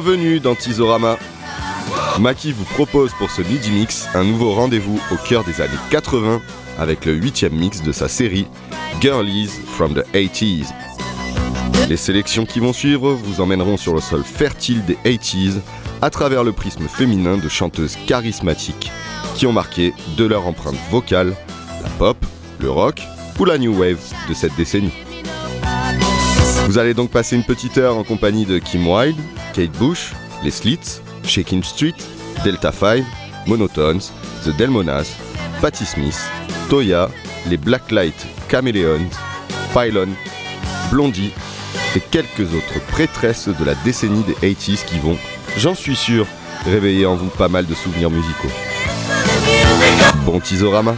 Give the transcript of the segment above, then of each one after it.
Bienvenue dans Tizorama. Maki vous propose pour ce Midi Mix un nouveau rendez-vous au cœur des années 80 avec le huitième mix de sa série Girlies from the 80s. Les sélections qui vont suivre vous emmèneront sur le sol fertile des 80s à travers le prisme féminin de chanteuses charismatiques qui ont marqué de leur empreinte vocale la pop, le rock ou la new wave de cette décennie. Vous allez donc passer une petite heure en compagnie de Kim Wilde, Kate Bush, les Slits, Shaking Street, Delta 5, Monotones, The Delmonas, Patti Smith, Toya, les Blacklight Chameleons, Pylon, Blondie et quelques autres prêtresses de la décennie des 80s qui vont, j'en suis sûr, réveiller en vous pas mal de souvenirs musicaux. Bon Tizorama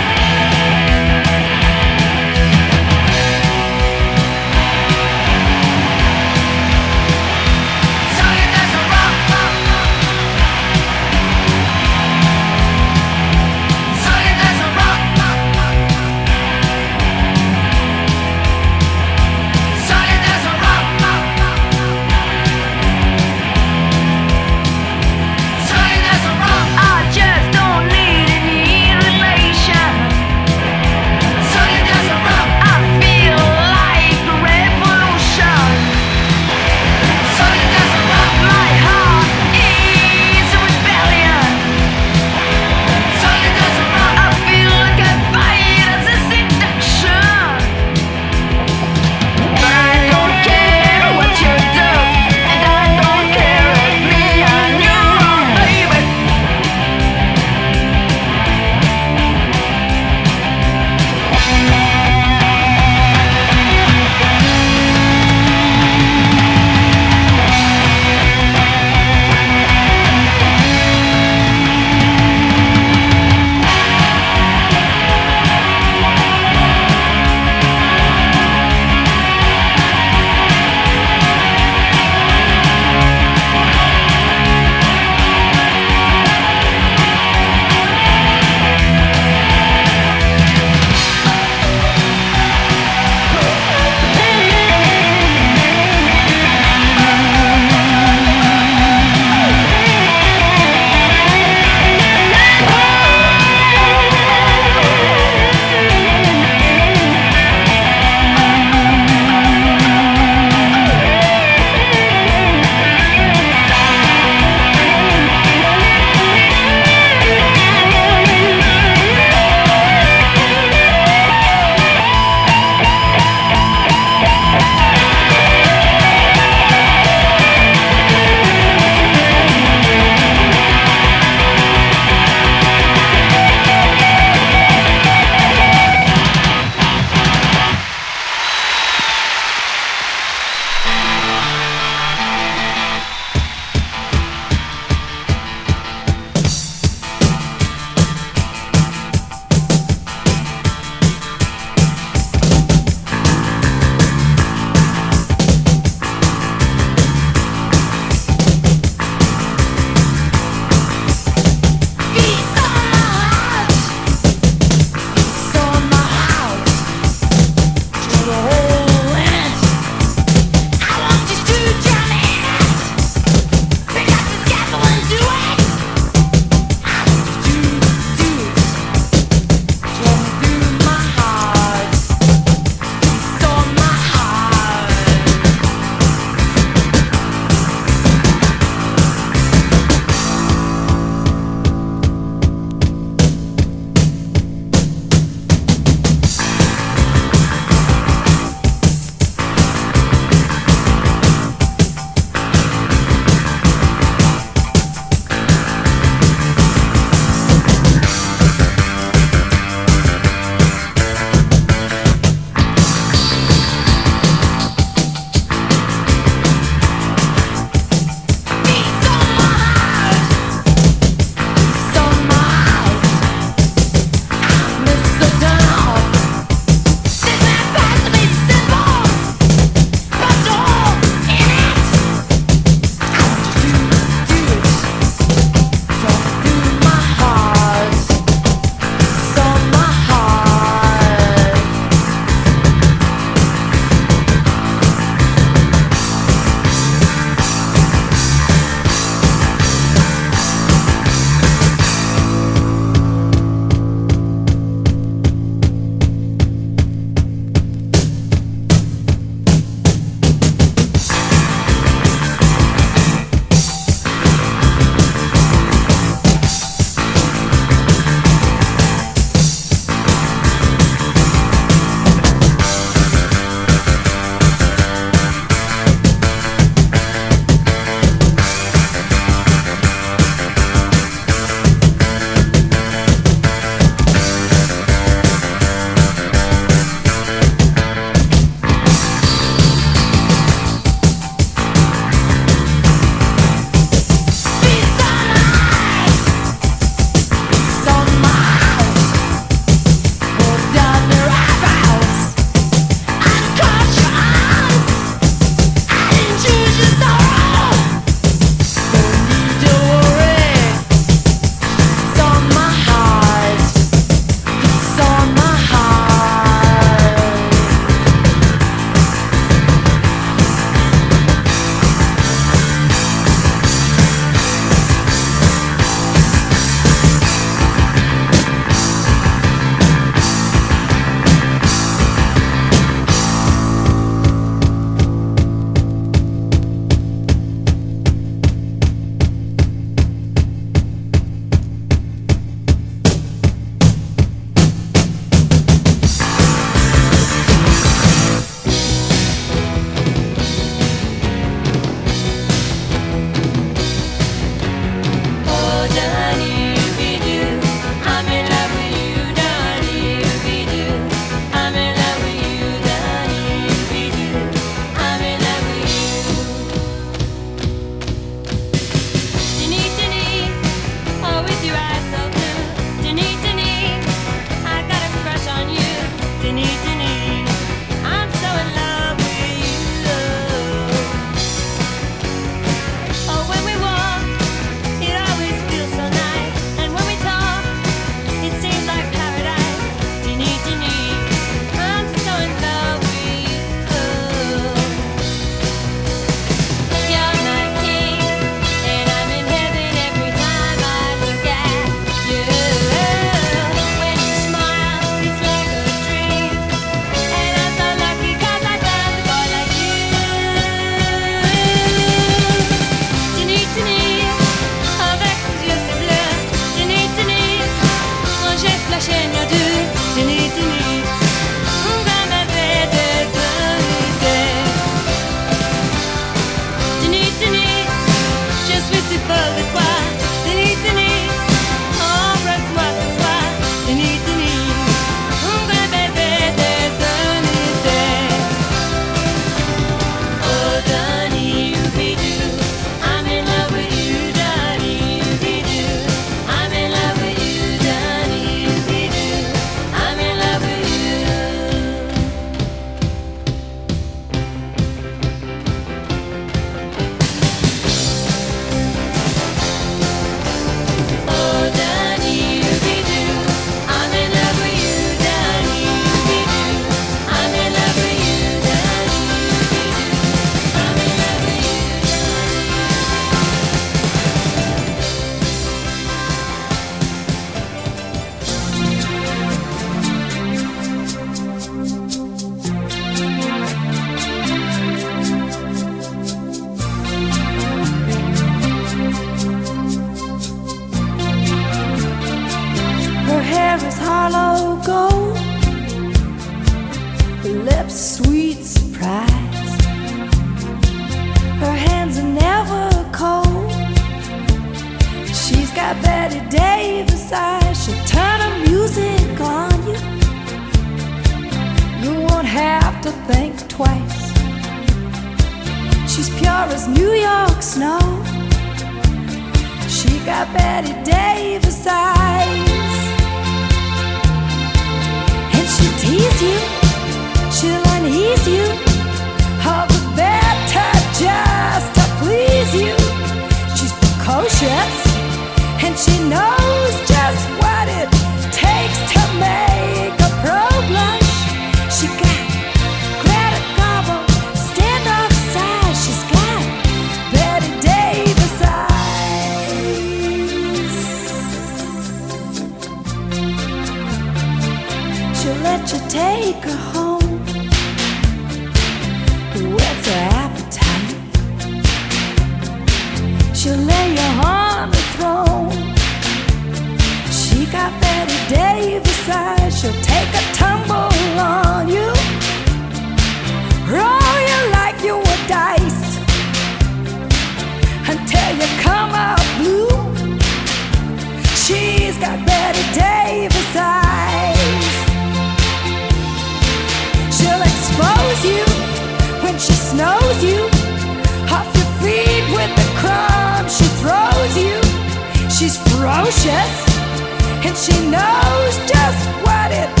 she knows just what it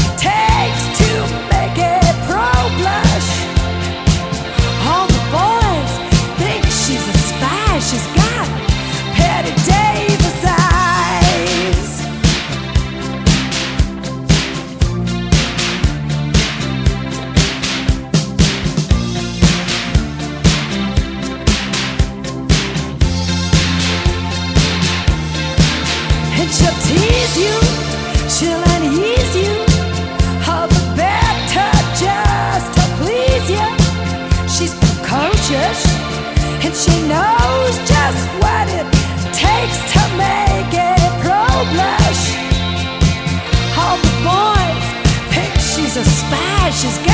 She's got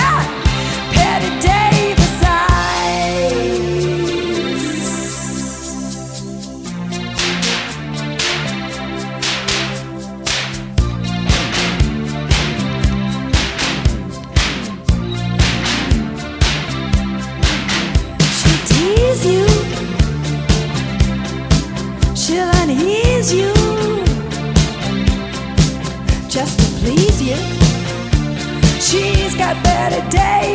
day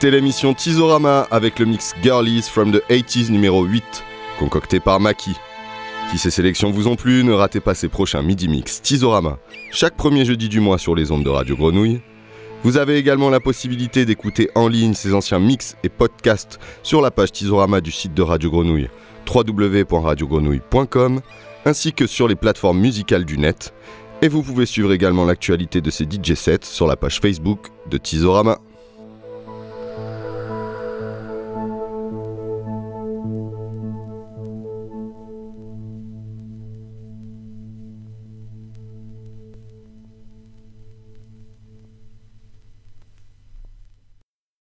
C'était l'émission Tizorama avec le mix Girlies from the 80s numéro 8, concocté par Maki. Si ces sélections vous ont plu, ne ratez pas ces prochains midi mix Tizorama, chaque premier jeudi du mois sur les ondes de Radio Grenouille. Vous avez également la possibilité d'écouter en ligne ces anciens mix et podcasts sur la page Tizorama du site de Radio Grenouille, www.radiogrenouille.com, ainsi que sur les plateformes musicales du net. Et vous pouvez suivre également l'actualité de ces DJ sets sur la page Facebook de Tizorama.